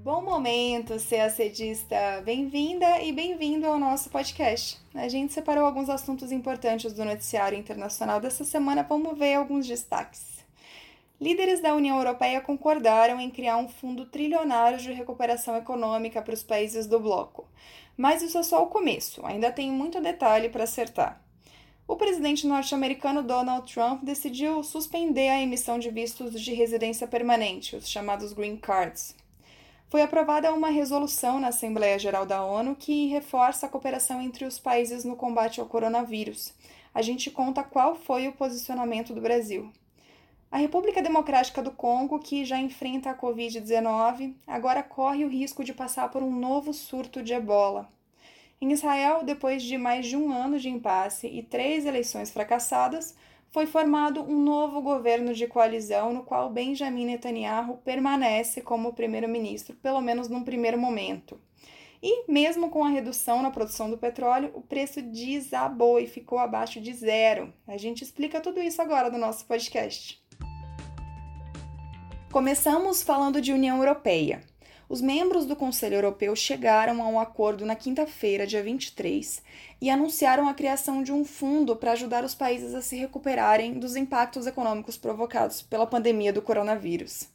Bom momento, CACDista! Bem-vinda e bem-vindo ao nosso podcast. A gente separou alguns assuntos importantes do noticiário internacional dessa semana, vamos ver alguns destaques. Líderes da União Europeia concordaram em criar um fundo trilionário de recuperação econômica para os países do bloco. Mas isso é só o começo, ainda tem muito detalhe para acertar. O presidente norte-americano Donald Trump decidiu suspender a emissão de vistos de residência permanente, os chamados Green Cards, foi aprovada uma resolução na Assembleia Geral da ONU que reforça a cooperação entre os países no combate ao coronavírus. A gente conta qual foi o posicionamento do Brasil. A República Democrática do Congo, que já enfrenta a Covid-19, agora corre o risco de passar por um novo surto de ebola. Em Israel, depois de mais de um ano de impasse e três eleições fracassadas, foi formado um novo governo de coalizão no qual Benjamin Netanyahu permanece como primeiro-ministro, pelo menos num primeiro momento. E, mesmo com a redução na produção do petróleo, o preço desabou e ficou abaixo de zero. A gente explica tudo isso agora no nosso podcast. Começamos falando de União Europeia. Os membros do Conselho Europeu chegaram a um acordo na quinta-feira, dia 23, e anunciaram a criação de um fundo para ajudar os países a se recuperarem dos impactos econômicos provocados pela pandemia do coronavírus.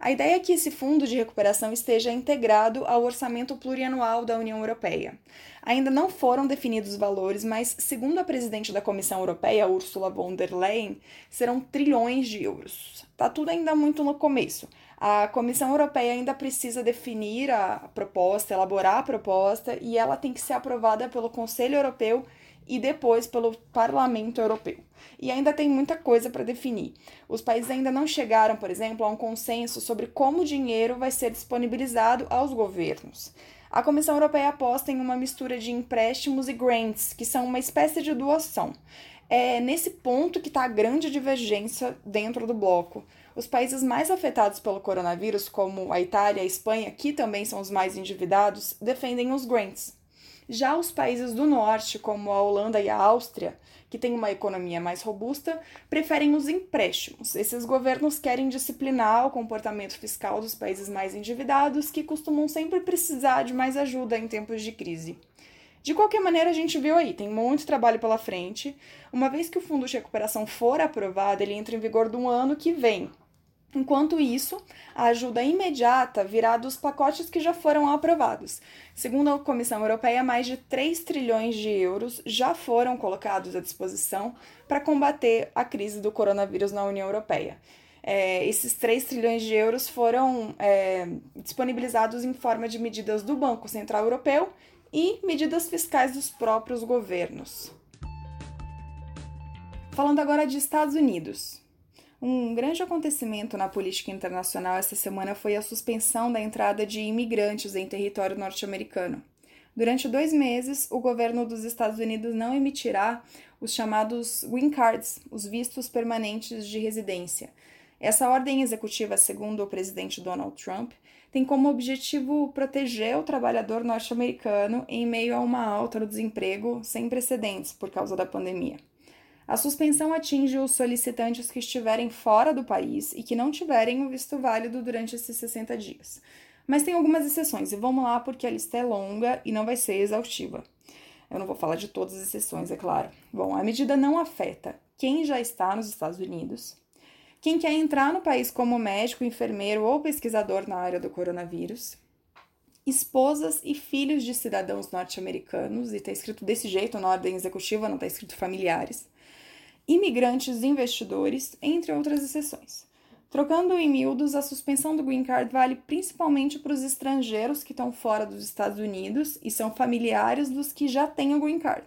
A ideia é que esse fundo de recuperação esteja integrado ao orçamento plurianual da União Europeia. Ainda não foram definidos valores, mas, segundo a presidente da Comissão Europeia, Ursula von der Leyen, serão trilhões de euros. Tá tudo ainda muito no começo. A Comissão Europeia ainda precisa definir a proposta, elaborar a proposta, e ela tem que ser aprovada pelo Conselho Europeu e depois pelo Parlamento Europeu. E ainda tem muita coisa para definir. Os países ainda não chegaram, por exemplo, a um consenso sobre como o dinheiro vai ser disponibilizado aos governos. A Comissão Europeia aposta em uma mistura de empréstimos e grants, que são uma espécie de doação. É nesse ponto que está a grande divergência dentro do bloco. Os países mais afetados pelo coronavírus, como a Itália e a Espanha, que também são os mais endividados, defendem os grants. Já os países do norte, como a Holanda e a Áustria, que têm uma economia mais robusta, preferem os empréstimos. Esses governos querem disciplinar o comportamento fiscal dos países mais endividados, que costumam sempre precisar de mais ajuda em tempos de crise. De qualquer maneira, a gente viu aí, tem muito trabalho pela frente. Uma vez que o fundo de recuperação for aprovado, ele entra em vigor do ano que vem, Enquanto isso, a ajuda imediata virá dos pacotes que já foram aprovados. Segundo a Comissão Europeia, mais de 3 trilhões de euros já foram colocados à disposição para combater a crise do coronavírus na União Europeia. É, esses 3 trilhões de euros foram é, disponibilizados em forma de medidas do Banco Central Europeu e medidas fiscais dos próprios governos. Falando agora de Estados Unidos. Um grande acontecimento na política internacional esta semana foi a suspensão da entrada de imigrantes em território norte-americano. Durante dois meses, o governo dos Estados Unidos não emitirá os chamados green cards, os vistos permanentes de residência. Essa ordem executiva, segundo o presidente Donald Trump, tem como objetivo proteger o trabalhador norte-americano em meio a uma alta no desemprego sem precedentes por causa da pandemia. A suspensão atinge os solicitantes que estiverem fora do país e que não tiverem o visto válido durante esses 60 dias. Mas tem algumas exceções, e vamos lá porque a lista é longa e não vai ser exaustiva. Eu não vou falar de todas as exceções, é claro. Bom, a medida não afeta quem já está nos Estados Unidos, quem quer entrar no país como médico, enfermeiro ou pesquisador na área do coronavírus, esposas e filhos de cidadãos norte-americanos, e está escrito desse jeito na ordem executiva, não está escrito familiares imigrantes investidores, entre outras exceções. Trocando em miúdos, a suspensão do green card vale principalmente para os estrangeiros que estão fora dos Estados Unidos e são familiares dos que já têm o green card.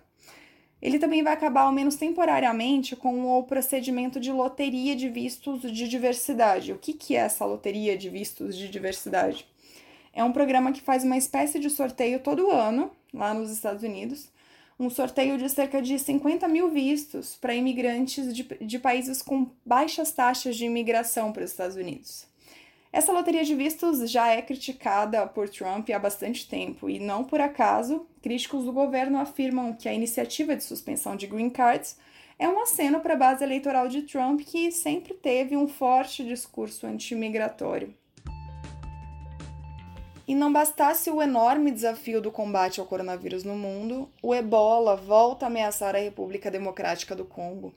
Ele também vai acabar, ao menos temporariamente, com o procedimento de loteria de vistos de diversidade. O que, que é essa loteria de vistos de diversidade? É um programa que faz uma espécie de sorteio todo ano, lá nos Estados Unidos, um sorteio de cerca de 50 mil vistos para imigrantes de, de países com baixas taxas de imigração para os Estados Unidos. Essa loteria de vistos já é criticada por Trump há bastante tempo e, não por acaso, críticos do governo afirmam que a iniciativa de suspensão de green cards é um aceno para a base eleitoral de Trump, que sempre teve um forte discurso anti-imigratório. E não bastasse o enorme desafio do combate ao coronavírus no mundo, o ebola volta a ameaçar a República Democrática do Congo.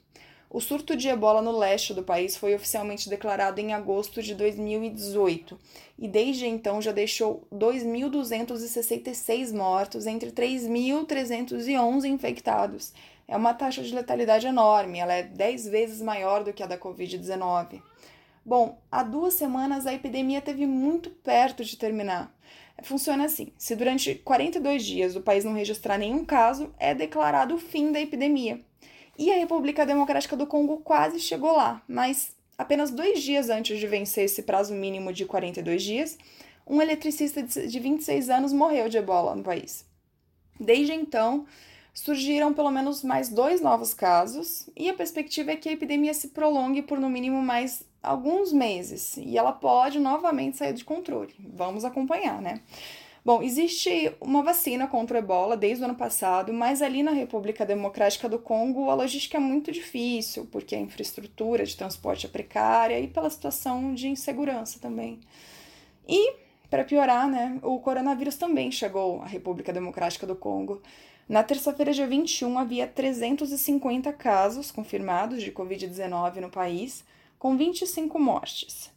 O surto de ebola no leste do país foi oficialmente declarado em agosto de 2018 e desde então já deixou 2.266 mortos entre 3.311 infectados. É uma taxa de letalidade enorme, ela é 10 vezes maior do que a da Covid-19. Bom, há duas semanas a epidemia teve muito perto de terminar. Funciona assim: se durante 42 dias o país não registrar nenhum caso, é declarado o fim da epidemia. E a República Democrática do Congo quase chegou lá, mas apenas dois dias antes de vencer esse prazo mínimo de 42 dias, um eletricista de 26 anos morreu de ebola no país. Desde então, surgiram pelo menos mais dois novos casos, e a perspectiva é que a epidemia se prolongue por no mínimo mais alguns meses, e ela pode novamente sair de controle. Vamos acompanhar, né? Bom, existe uma vacina contra o ebola desde o ano passado, mas ali na República Democrática do Congo a logística é muito difícil, porque a infraestrutura de transporte é precária e pela situação de insegurança também. E, para piorar, né, o coronavírus também chegou à República Democrática do Congo. Na terça-feira, dia 21, havia 350 casos confirmados de Covid-19 no país, com 25 mortes.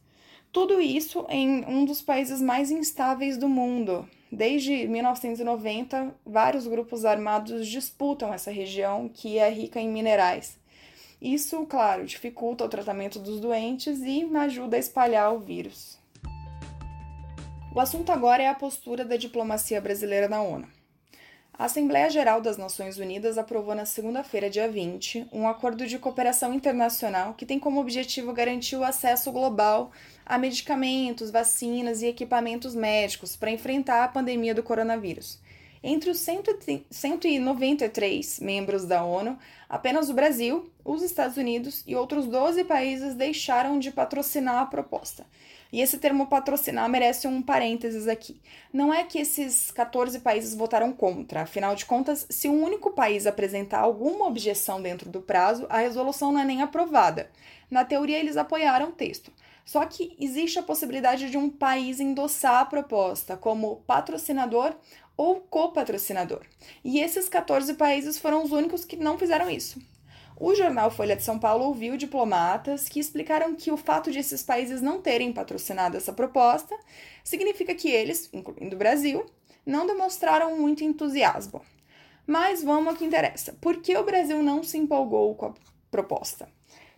Tudo isso em um dos países mais instáveis do mundo, Desde 1990, vários grupos armados disputam essa região que é rica em minerais. Isso, claro, dificulta o tratamento dos doentes e ajuda a espalhar o vírus. O assunto agora é a postura da diplomacia brasileira na ONU. A Assembleia Geral das Nações Unidas aprovou na segunda-feira, dia 20, um acordo de cooperação internacional que tem como objetivo garantir o acesso global a medicamentos, vacinas e equipamentos médicos para enfrentar a pandemia do coronavírus. Entre os 193 membros da ONU, apenas o Brasil, os Estados Unidos e outros 12 países deixaram de patrocinar a proposta. E esse termo patrocinar merece um parênteses aqui. Não é que esses 14 países votaram contra, afinal de contas, se um único país apresentar alguma objeção dentro do prazo, a resolução não é nem aprovada. Na teoria, eles apoiaram o texto. Só que existe a possibilidade de um país endossar a proposta como patrocinador ou copatrocinador. E esses 14 países foram os únicos que não fizeram isso. O jornal Folha de São Paulo ouviu diplomatas que explicaram que o fato de esses países não terem patrocinado essa proposta significa que eles, incluindo o Brasil, não demonstraram muito entusiasmo. Mas vamos ao que interessa. Por que o Brasil não se empolgou com a proposta?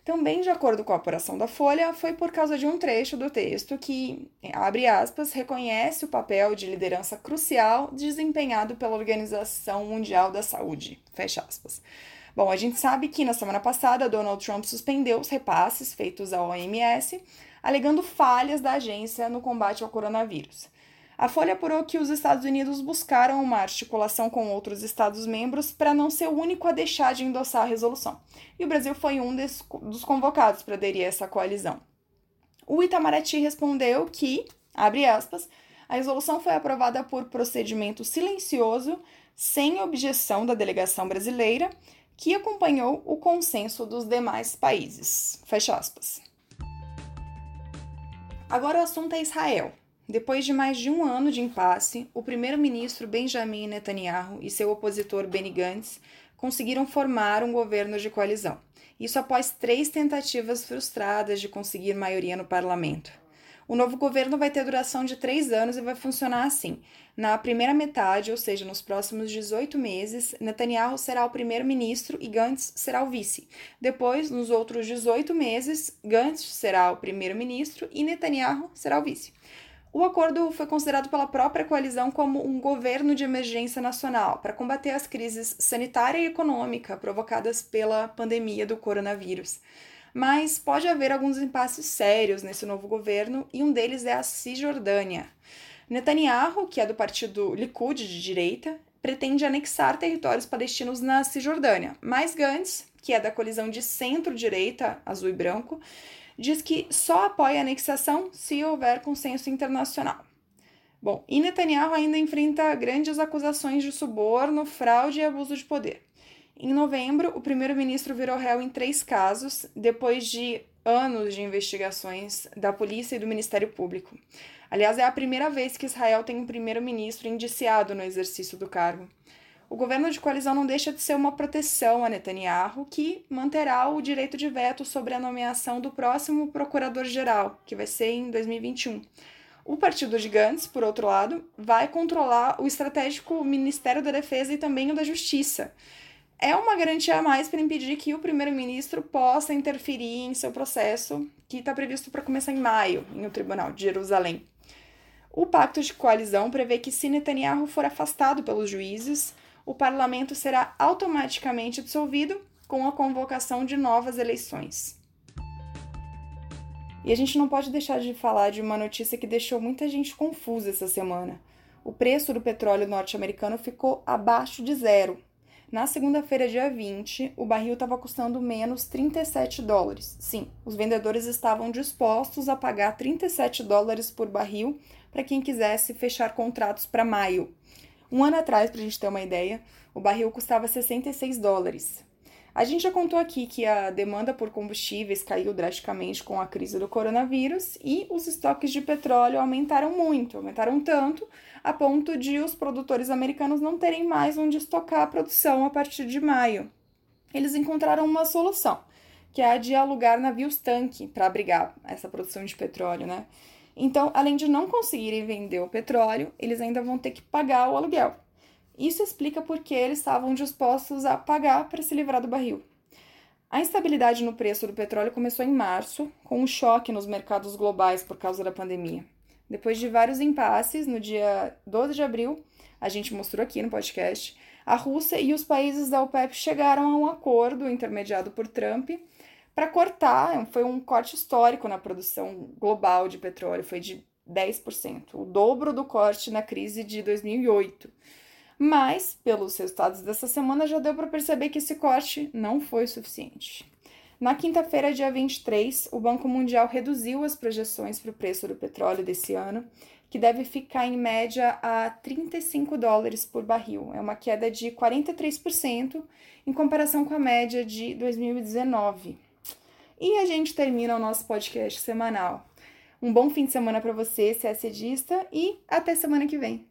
Também, de acordo com a apuração da Folha, foi por causa de um trecho do texto que, abre aspas, reconhece o papel de liderança crucial desempenhado pela Organização Mundial da Saúde, fecha aspas. Bom, a gente sabe que na semana passada Donald Trump suspendeu os repasses feitos à OMS, alegando falhas da agência no combate ao coronavírus. A Folha apurou que os Estados Unidos buscaram uma articulação com outros Estados-membros para não ser o único a deixar de endossar a resolução. E o Brasil foi um des, dos convocados para aderir a essa coalizão. O Itamaraty respondeu que, abre aspas, a resolução foi aprovada por procedimento silencioso, sem objeção da delegação brasileira que acompanhou o consenso dos demais países. Fecha aspas. Agora o assunto é Israel. Depois de mais de um ano de impasse, o primeiro-ministro Benjamin Netanyahu e seu opositor Benny Gantz conseguiram formar um governo de coalizão. Isso após três tentativas frustradas de conseguir maioria no parlamento. O novo governo vai ter duração de três anos e vai funcionar assim. Na primeira metade, ou seja, nos próximos 18 meses, Netanyahu será o primeiro-ministro e Gantz será o vice. Depois, nos outros 18 meses, Gantz será o primeiro-ministro e Netanyahu será o vice. O acordo foi considerado pela própria coalizão como um governo de emergência nacional para combater as crises sanitária e econômica provocadas pela pandemia do coronavírus mas pode haver alguns impasses sérios nesse novo governo e um deles é a Cisjordânia. Netanyahu, que é do partido Likud de direita, pretende anexar territórios palestinos na Cisjordânia, mas Gantz, que é da colisão de centro-direita, azul e branco, diz que só apoia a anexação se houver consenso internacional. Bom, e Netanyahu ainda enfrenta grandes acusações de suborno, fraude e abuso de poder. Em novembro, o primeiro-ministro virou réu em três casos, depois de anos de investigações da polícia e do Ministério Público. Aliás, é a primeira vez que Israel tem um primeiro-ministro indiciado no exercício do cargo. O governo de coalizão não deixa de ser uma proteção a Netanyahu, que manterá o direito de veto sobre a nomeação do próximo procurador-geral, que vai ser em 2021. O partido de Gantz, por outro lado, vai controlar o estratégico Ministério da Defesa e também o da Justiça. É uma garantia a mais para impedir que o primeiro-ministro possa interferir em seu processo, que está previsto para começar em maio, no Tribunal de Jerusalém. O pacto de coalizão prevê que, se Netanyahu for afastado pelos juízes, o parlamento será automaticamente dissolvido com a convocação de novas eleições. E a gente não pode deixar de falar de uma notícia que deixou muita gente confusa essa semana. O preço do petróleo norte-americano ficou abaixo de zero. Na segunda-feira, dia 20, o barril estava custando menos 37 dólares. Sim, os vendedores estavam dispostos a pagar 37 dólares por barril para quem quisesse fechar contratos para maio. Um ano atrás, para a gente ter uma ideia, o barril custava 66 dólares. A gente já contou aqui que a demanda por combustíveis caiu drasticamente com a crise do coronavírus e os estoques de petróleo aumentaram muito, aumentaram tanto a ponto de os produtores americanos não terem mais onde estocar a produção a partir de maio. Eles encontraram uma solução, que é a de alugar navios tanque para abrigar essa produção de petróleo, né? Então, além de não conseguirem vender o petróleo, eles ainda vão ter que pagar o aluguel. Isso explica por que eles estavam dispostos a pagar para se livrar do barril. A instabilidade no preço do petróleo começou em março, com um choque nos mercados globais por causa da pandemia. Depois de vários impasses, no dia 12 de abril, a gente mostrou aqui no podcast, a Rússia e os países da OPEP chegaram a um acordo intermediado por Trump para cortar, foi um corte histórico na produção global de petróleo, foi de 10%, o dobro do corte na crise de 2008. Mas, pelos resultados dessa semana, já deu para perceber que esse corte não foi suficiente. Na quinta-feira, dia 23, o Banco Mundial reduziu as projeções para o preço do petróleo desse ano, que deve ficar em média a 35 dólares por barril. É uma queda de 43% em comparação com a média de 2019. E a gente termina o nosso podcast semanal. Um bom fim de semana para você, se é sedista, e até semana que vem.